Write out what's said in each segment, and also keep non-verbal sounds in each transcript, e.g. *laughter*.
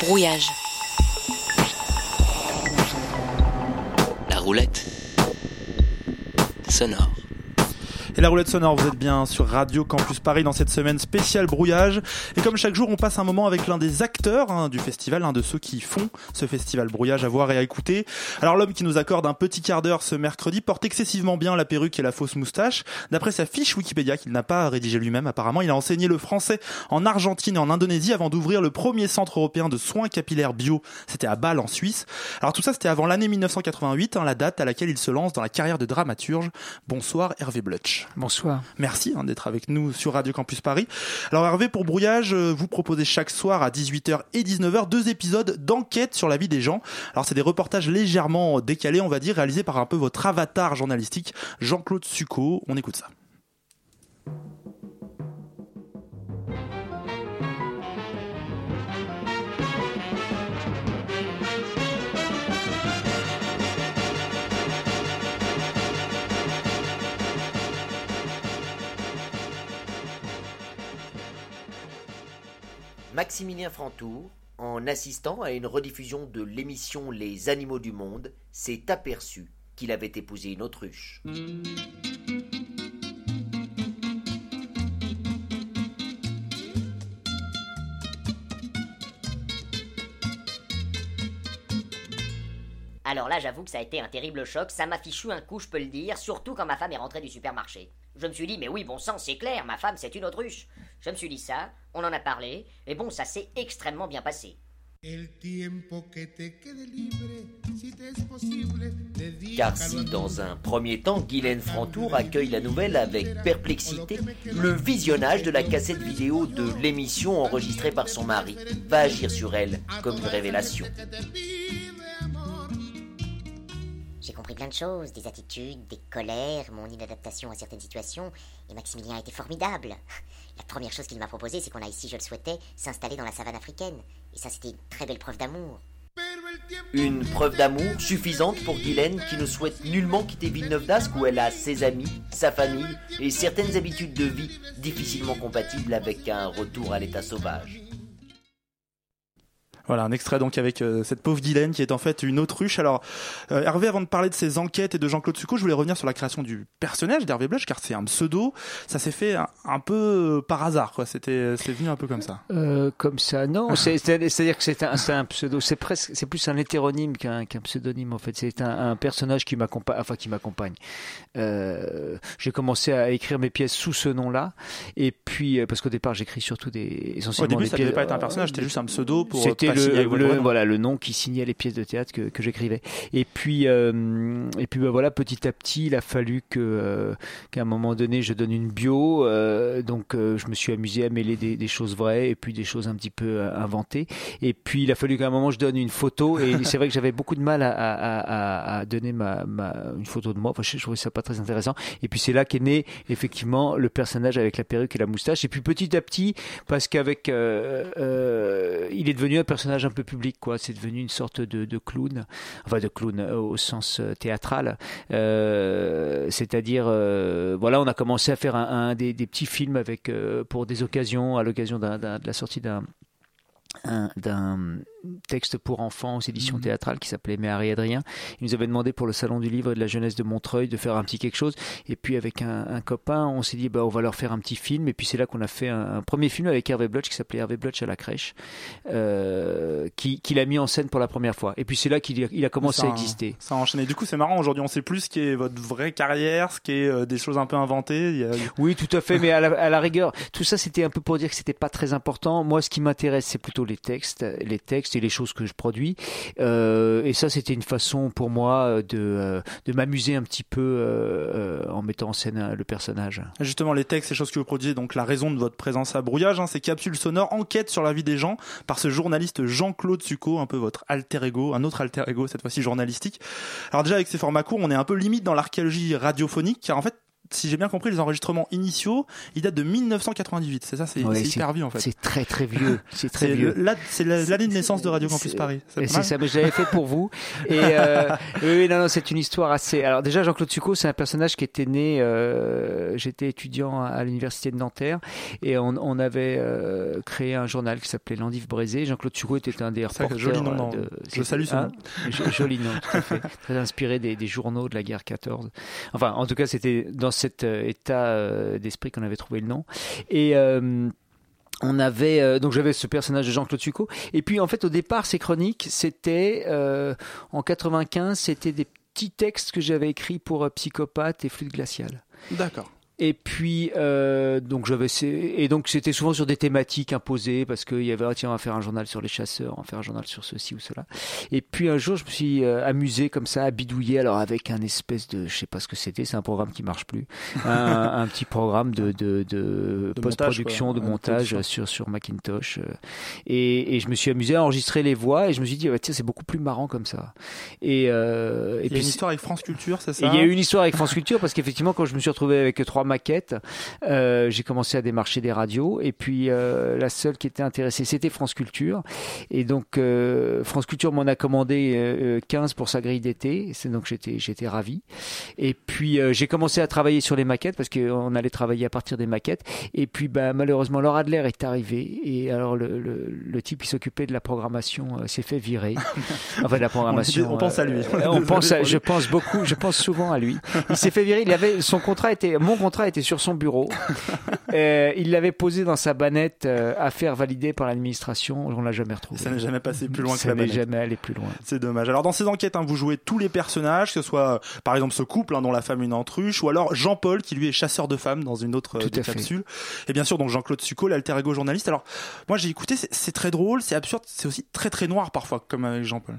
Brouillage. La roulette sonore. Et la roulette sonore, vous êtes bien sur Radio Campus Paris dans cette semaine spéciale brouillage. Et comme chaque jour, on passe un moment avec l'un des acteurs hein, du festival, l'un de ceux qui font ce festival brouillage à voir et à écouter. Alors l'homme qui nous accorde un petit quart d'heure ce mercredi porte excessivement bien la perruque et la fausse moustache. D'après sa fiche Wikipédia qu'il n'a pas rédigée lui-même, apparemment, il a enseigné le français en Argentine et en Indonésie avant d'ouvrir le premier centre européen de soins capillaires bio. C'était à Bâle en Suisse. Alors tout ça, c'était avant l'année 1988, hein, la date à laquelle il se lance dans la carrière de dramaturge. Bonsoir Hervé Blutch. Bonsoir. Merci hein, d'être avec nous sur Radio Campus Paris. Alors Hervé, pour Brouillage, euh, vous proposez chaque soir à 18h et 19h deux épisodes d'enquête sur la vie des gens. Alors c'est des reportages légèrement décalés, on va dire, réalisés par un peu votre avatar journalistique, Jean-Claude Succo. On écoute ça. Maximilien Frantour, en assistant à une rediffusion de l'émission Les Animaux du Monde, s'est aperçu qu'il avait épousé une autruche. Alors là, j'avoue que ça a été un terrible choc, ça m'a fichu un coup, je peux le dire, surtout quand ma femme est rentrée du supermarché. Je me suis dit, mais oui, bon sang, c'est clair, ma femme, c'est une autruche. Je me suis dit ça, on en a parlé, et bon, ça s'est extrêmement bien passé. Car si dans un premier temps, Guylaine Frantour accueille la nouvelle avec perplexité, le visionnage de la cassette vidéo de l'émission enregistrée par son mari va agir sur elle comme une révélation. Plein de choses, des attitudes, des colères, mon inadaptation à certaines situations, et Maximilien a été formidable. La première chose qu'il m'a proposé, c'est qu'on a ici, je le souhaitais, s'installer dans la savane africaine. Et ça, c'était une très belle preuve d'amour. Une preuve d'amour suffisante pour Guylaine qui ne souhaite nullement quitter Villeneuve d'Ascq où elle a ses amis, sa famille et certaines habitudes de vie difficilement compatibles avec un retour à l'état sauvage. Voilà, un extrait donc avec euh, cette pauvre Guylaine qui est en fait une autruche. Alors, euh, Hervé, avant de parler de ses enquêtes et de Jean-Claude Succo, je voulais revenir sur la création du personnage d'Hervé Bluch, car c'est un pseudo. Ça s'est fait un, un peu euh, par hasard, quoi. C'était, c'est venu un peu comme ça. Euh, comme ça, non. *laughs* C'est, c'est-à-dire que c'est un, c'est un pseudo. C'est presque, c'est plus un hétéronyme qu'un, pseudonyme en fait. C'est un, un personnage qui m'accompagne, enfin qui m'accompagne. Euh, j'ai commencé à écrire mes pièces sous ce nom-là, et puis parce qu'au départ j'écris surtout des essentiellement Au début, des ça devait pas être un personnage, c'était juste un pseudo pour. C'était le, voilà le nom qui signait les pièces de théâtre que, que j'écrivais. Et puis euh, et puis bah, voilà petit à petit il a fallu que euh, qu'à un moment donné je donne une bio. euh, donc je me suis amusé à mêler des, des choses vraies et puis des choses un petit peu inventées. Et puis il a fallu qu'à un moment je donne une photo. Et *laughs* c'est vrai que j'avais beaucoup de mal à, à, à, à donner ma, ma une photo de moi. Enfin je, je trouvais ça pas très intéressant. Et puis c'est là qu'est né effectivement le personnage avec la perruque et la moustache. Et puis petit à petit parce qu'avec il est devenu un personnage un peu public quoi. C'est devenu une sorte de, clown enfin de clown euh, au sens euh, théâtral. Euh, c'est-à-dire voilà on a commencé à faire un, des, petits films avec pour des occasions à l'occasion de la sortie d'un un- d'un texte pour enfants aux éditions Mhm. théâtrales qui s'appelait Harry Adrien. Il nous avait demandé pour le salon du livre et de la jeunesse de Montreuil de faire un petit quelque chose. Et puis avec un, un copain, on s'est dit bah on va leur faire un petit film. Et puis c'est là qu'on a fait un, un premier film avec Hervé Blutch qui s'appelait Hervé Blutch à la crèche, euh, qui qu'il a mis en scène pour la première fois. Et puis c'est là qu'il a, il a commencé Ça à exister. Ça a enchaîné. Du coup, c'est marrant. Aujourd'hui, on sait plus ce qui est votre vraie carrière, ce qui est euh, des choses un peu inventées. Il y a- Oui, tout à fait, *laughs* mais à la, à la rigueur, tout ça c'était un peu pour dire que c'était pas très important. Moi, ce qui m'intéresse, c'est plutôt les textes, les textes et les choses que je produis. Euh, et ça, c'était une façon pour moi de, euh, de m'amuser un petit peu euh, euh, en mettant en scène euh, le personnage. Justement, les textes, les choses que vous produisez, donc la raison de votre présence à Brouillage, hein, ces capsules sonores enquête sur la vie des gens par ce journaliste Jean-Claude Succo, un peu votre alter ego, un autre alter ego, cette fois-ci journalistique. Alors déjà, avec ces formats courts, on est un peu limite dans l'archéologie radiophonique, car en fait, si j'ai bien compris, les enregistrements initiaux, ils datent de 1998. C'est ça, c'est Ouais, hyper vieux en fait. C'est très très vieux. *laughs* C'est très vieux. là- c'est la- l'année de naissance de Radio Campus Paris. C'est ça, mais je l'avais fait pour vous. Et euh, *laughs* oui, non, non, c'est une histoire assez. Alors déjà, Jean-Claude Succo, c'est un personnage qui était né. euh, J'étais étudiant à l'université de Nanterre et on, on avait euh, créé un journal qui s'appelait L'Endive Brézé. Jean-Claude Succo était un des reporters. joli nom, non. de- Je salue ce Hein Jo- Joli nom, tout à fait. *laughs* Très inspiré des, des journaux de la guerre 14. Enfin, en tout cas, c'était dans cet euh, état euh, d'esprit qu'on avait trouvé le nom. Et euh, on avait donc j'avais ce personnage de Jean-Claude Succo et puis en fait au départ ces chroniques c'était en 95 c'était des petits textes que j'avais écrits pour euh, Psychopathe et Flûte glaciale. D'accord. Et puis, euh, donc j'avais, et donc c'était souvent sur des thématiques imposées parce qu'il y avait, ah, tiens, on va faire un journal sur les chasseurs, on va faire un journal sur ceci ou cela. Et puis un jour, je me suis euh, amusé comme ça à bidouiller, alors avec un espèce de, je sais pas ce que c'était, c'est un programme qui marche plus, un, un petit programme de, de, de, De post-production, de. Ouais, montage sur, sur Macintosh. euh, Et, et je me suis amusé à enregistrer les voix et je me suis dit, ouais, tiens, c'est beaucoup plus marrant comme ça. Et, euh, et Il y a une histoire avec France Culture, c'est ça il y a eu une histoire avec France Culture parce qu'effectivement, quand je me suis retrouvé avec trois maquettes, euh, j'ai commencé à démarcher des radios. Et puis, euh, la seule qui était intéressée, c'était France Culture. Et donc, euh, France Culture m'en a commandé euh, 15 pour sa grille d'été. C'est donc j'étais j'étais ravi. Et puis, j'ai commencé à travailler sur les maquettes parce qu'on allait travailler à partir des maquettes. Et puis, bah, malheureusement, Laura Adler est arrivé. Et alors, le, le, le type qui s'occupait de la programmation s'est fait virer. *laughs* enfin, de la programmation. on pense à lui. on pense à- je pense beaucoup, je pense souvent à lui. Il s'est fait virer. Il avait son contrat était, mon contrat était sur son bureau. *laughs* Euh, il l'avait posé dans sa bannette euh, à faire valider par l'administration. On l'a jamais retrouvé. Ça n'est jamais passé plus loin que Ça la n'est banette. jamais allé plus loin. C'est dommage. Alors dans ces enquêtes, hein, vous jouez tous les personnages, que ce soit euh, par exemple ce couple hein, dont la femme est une autruche, ou alors Jean-Paul qui lui est chasseur de femmes dans une autre euh, Tout des capsules. Et bien sûr donc Jean-Claude Succo, l'alter ego journaliste. Alors moi j'ai écouté, c'est très drôle, c'est absurde, c'est aussi très très noir parfois, comme avec Jean-Paul.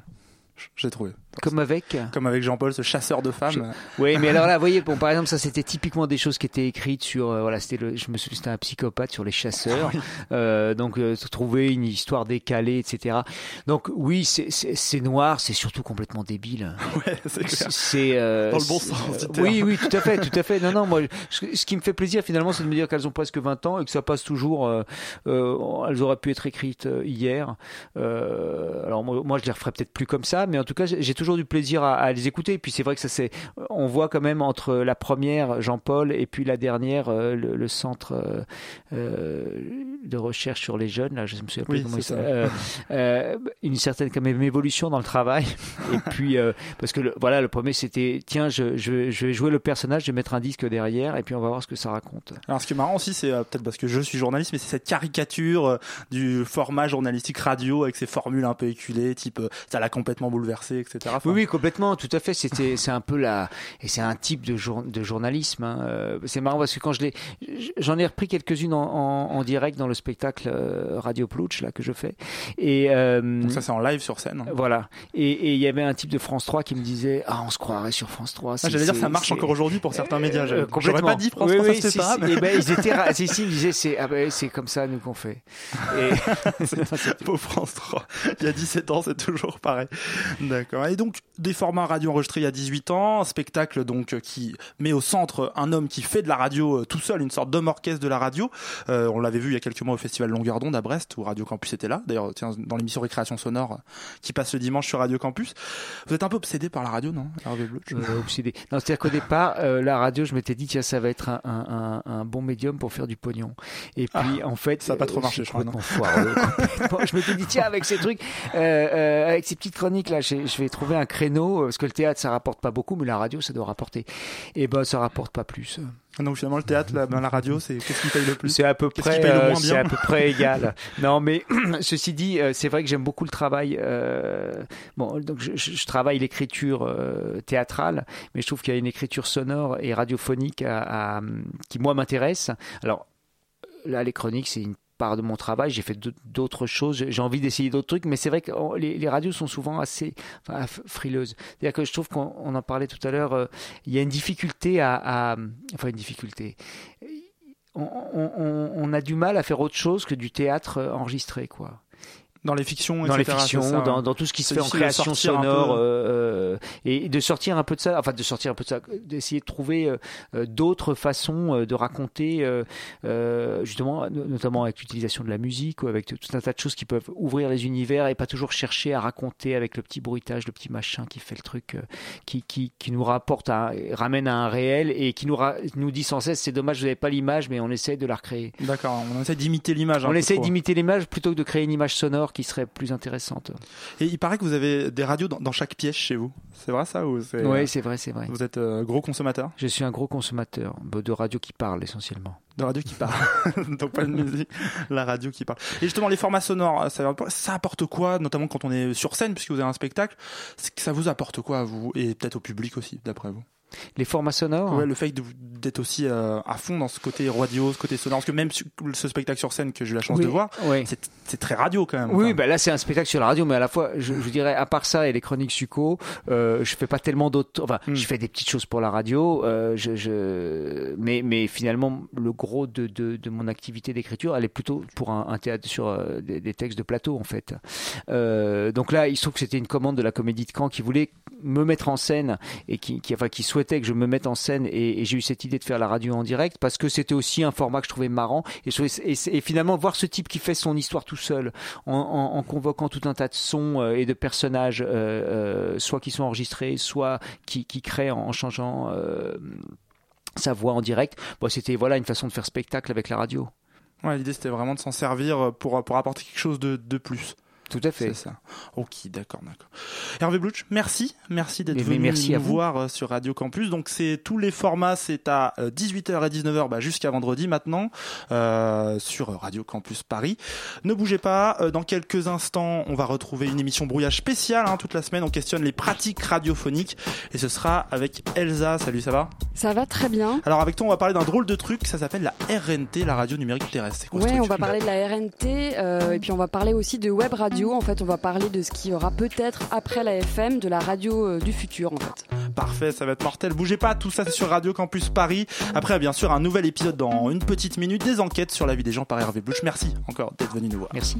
J'ai trouvé. Comme avec. Comme avec Jean-Paul, ce chasseur de femmes. Je- Oui, mais *laughs* alors là, vous voyez, bon, par exemple, ça c'était typiquement des choses qui étaient écrites sur, euh, voilà, c'était le, je me souviens, c'était un psychopathe sur les chasseurs, euh, donc euh, trouver une histoire décalée, etc. Donc oui, c'est- noir, c'est surtout complètement débile. *laughs* Ouais, c'est clair. Dans le bon sens. Oui, oui, tout à fait, tout à fait. Non, non, moi, ce ce qui me fait plaisir finalement, c'est de me dire qu'elles ont presque 20 ans et que ça passe toujours. elles auraient pu être écrites hier. Alors moi, moi, je les referais peut-être plus comme ça, mais en tout cas, j'ai toujours du plaisir à, à les écouter. Et puis c'est vrai que ça, c'est, on voit quand même entre la première Jean-Paul et puis la dernière, euh, le, le centre euh, euh, de recherche sur les jeunes. Là, je me souviens plus Oui, comment il ça. s'appelle. Une certaine quand même évolution dans le travail. Et puis parce que le, voilà, le premier c'était tiens, je, je, je vais jouer le personnage, je vais mettre un disque derrière et puis on va voir ce que ça raconte. Alors ce qui est marrant aussi, c'est peut-être parce que je suis journaliste, mais c'est cette caricature du format journalistique radio avec ses formules un peu éculées, type ça l'a complètement bouleversé, etc. Enfin, Oui, oui, complètement, tout à fait. C'était, c'est un peu la, et c'est un type de, jour, de journalisme. hein. Euh, C'est marrant parce que quand je l'ai, j'en ai repris quelques-unes en, en, en direct dans le spectacle euh, Radio Plouch là que je fais. Et euh, Donc ça c'est en live sur scène. voilà. Et il y avait un type de France 3 qui me disait, ah, on se croirait sur France 3. Ah, C'est- J'allais dire ça marche encore aujourd'hui pour certains médias. Euh, J'aurais complètement. pas dit France oui, 3, oui, ça si, pas. si. mais- Eh ben, ils étaient, si, si, ils disaient, c'est, ah ben, c'est comme ça nous qu'on fait. Et, *laughs* *laughs* Pour France 3. Il y a 17 ans, c'est toujours pareil. *laughs* D'accord. Et donc, des formats radio enregistrés il y a 18 ans, un spectacle donc euh, qui met au centre un homme qui fait de la radio euh, tout seul, une sorte d'homme orchestre de la radio. Euh, on l'avait vu il y a quelques mois au festival Longueur d'onde à Brest où Radio Campus était là. D'ailleurs, tiens, dans l'émission Récréation sonore euh, qui passe le dimanche sur Radio Campus. Vous êtes un peu obsédé par la radio, non Hervé Bleu euh, obsédé. Non, c'est-à-dire qu'au départ, euh, la radio, je m'étais dit, tiens, ça va être un, un, un, un bon médium pour faire du pognon. Et puis, en fait, Ah, ça a pas trop marché, je crois, non foireux. Je m'étais dit, tiens, avec ces trucs, euh, euh, avec ces petites chroniques là, je vais trouver un créneau euh, parce que le théâtre, ça rapporte pas beaucoup, mais la radio, ça doit rapporter. Et ben, ça rapporte pas plus. Donc finalement, le théâtre, la, la radio, c'est qu'est-ce qui paye le plus? C'est à peu près, euh, c'est à peu près égal. Non, mais *clears throat* ceci dit, euh, c'est vrai que j'aime beaucoup le travail. euh, bon, donc je, je- je travaille l'écriture euh, théâtrale, mais je trouve qu'il y a une écriture sonore et radiophonique à- à, qui moi m'intéresse. Alors là, les chroniques, c'est une de mon travail. J'ai fait d'autres choses. J'ai envie d'essayer d'autres trucs, mais c'est vrai que oh, les, les radios sont souvent assez enfin, frileuses. C'est-à-dire que je trouve qu'on on en parlait tout à l'heure. euh, il y a une difficulté à, à- enfin une difficulté on, on- on- on a du mal à faire autre chose que du théâtre euh, enregistré, quoi. Dans les fictions, dans les etc., fictions, c'est ça, dans, hein. dans tout ce qui se fait en création sortir sonore, euh, et de sortir un peu de ça, enfin de sortir un peu de ça, d'essayer de trouver euh, euh, d'autres façons euh, de raconter, justement, no- notamment avec l'utilisation de la musique ou avec tout un tas de choses qui peuvent ouvrir les univers et pas toujours chercher à raconter avec le petit bruitage, le petit machin qui fait le truc, qui, qui, qui nous rapporte, à, ramène à un réel et qui nous, ra- nous dit sans cesse c'est dommage, vous n'avez pas l'image, mais on essaie de la recréer. D'accord, on essaie d'imiter l'image. On peu essaie d'imiter l'image plutôt que de créer une image sonore qui serait plus intéressante. Et il paraît que vous avez des radios dans, dans chaque pièce chez vous. C'est vrai ça ou c'est Oui, c'est vrai, c'est vrai. Vous êtes euh, gros consommateur? Je suis un gros consommateur bah, de radio qui parle essentiellement. de radio qui parle, *laughs* donc pas de musique, la radio qui parle. Et justement, les formats sonores, ça, ça apporte quoi, notamment quand on est sur scène, puisque vous avez un spectacle? Ça vous apporte quoi à vous et peut-être au public aussi, d'après vous? Les formats sonores Ouais, le fait d'être aussi euh, à fond dans ce côté radio, ce côté sonore, parce que même ce spectacle sur scène que j'ai eu la chance Oui, de voir, oui. c'est très radio quand même. Oui, Enfin, bah là c'est un spectacle sur la radio, mais à la fois, je, je dirais, à part ça et les chroniques succo, euh, je fais pas tellement d'autres. Enfin, Hmm. je fais des petites choses pour la radio, euh, je, je, mais, mais finalement, le gros de, de, de mon activité d'écriture, elle est plutôt pour un, un théâtre sur euh, des, des textes de plateau en fait. Donc là, il se trouve que c'était une commande de la Comédie de Caen qui voulait me mettre en scène et qui, enfin, qui souhaitait que je me mette en scène et, j'ai eu cette idée de faire la radio en direct parce que c'était aussi un format que je trouvais marrant et, finalement voir ce type qui fait son histoire tout seul en, convoquant tout un tas de sons euh, et de personnages, euh, euh, soit qui sont enregistrés, soit qui, qui créent en, changeant sa voix en direct. C'était voilà une façon de faire spectacle avec la radio. ouais, l'idée c'était vraiment de s'en servir pour, pour apporter quelque chose de, de plus. Tout à fait. C'est ça. Ok, d'accord, d'accord. Hervé Blouch, merci, merci d'être Mais- venu merci nous à vous. voir euh, sur Radio Campus. Donc c'est tous les formats, c'est à euh, 18h et 19h bah, jusqu'à vendredi maintenant euh, sur Radio Campus Paris. Ne bougez pas, euh, dans quelques instants, on va retrouver une émission brouillage spéciale hein, toute la semaine. On questionne les pratiques radiophoniques et ce sera avec Elsa. Salut, ça va? Ça va très bien. Alors avec toi, on va parler d'un drôle de truc, ça s'appelle la RNT, la radio numérique terrestre. C'est quoi ce Ouais, truc on va parler de la RNT euh, et puis on va parler aussi de web radio. En fait, on va parler de ce qu'il y aura peut-être après la FM, de la radio euh, du futur en fait. Parfait, ça va être mortel. Bougez pas, tout ça c'est sur Radio Campus Paris. Après, bien sûr, un nouvel épisode dans une petite minute des enquêtes sur la vie des gens par Hervé Blouch. Merci encore d'être venu nous voir. Merci.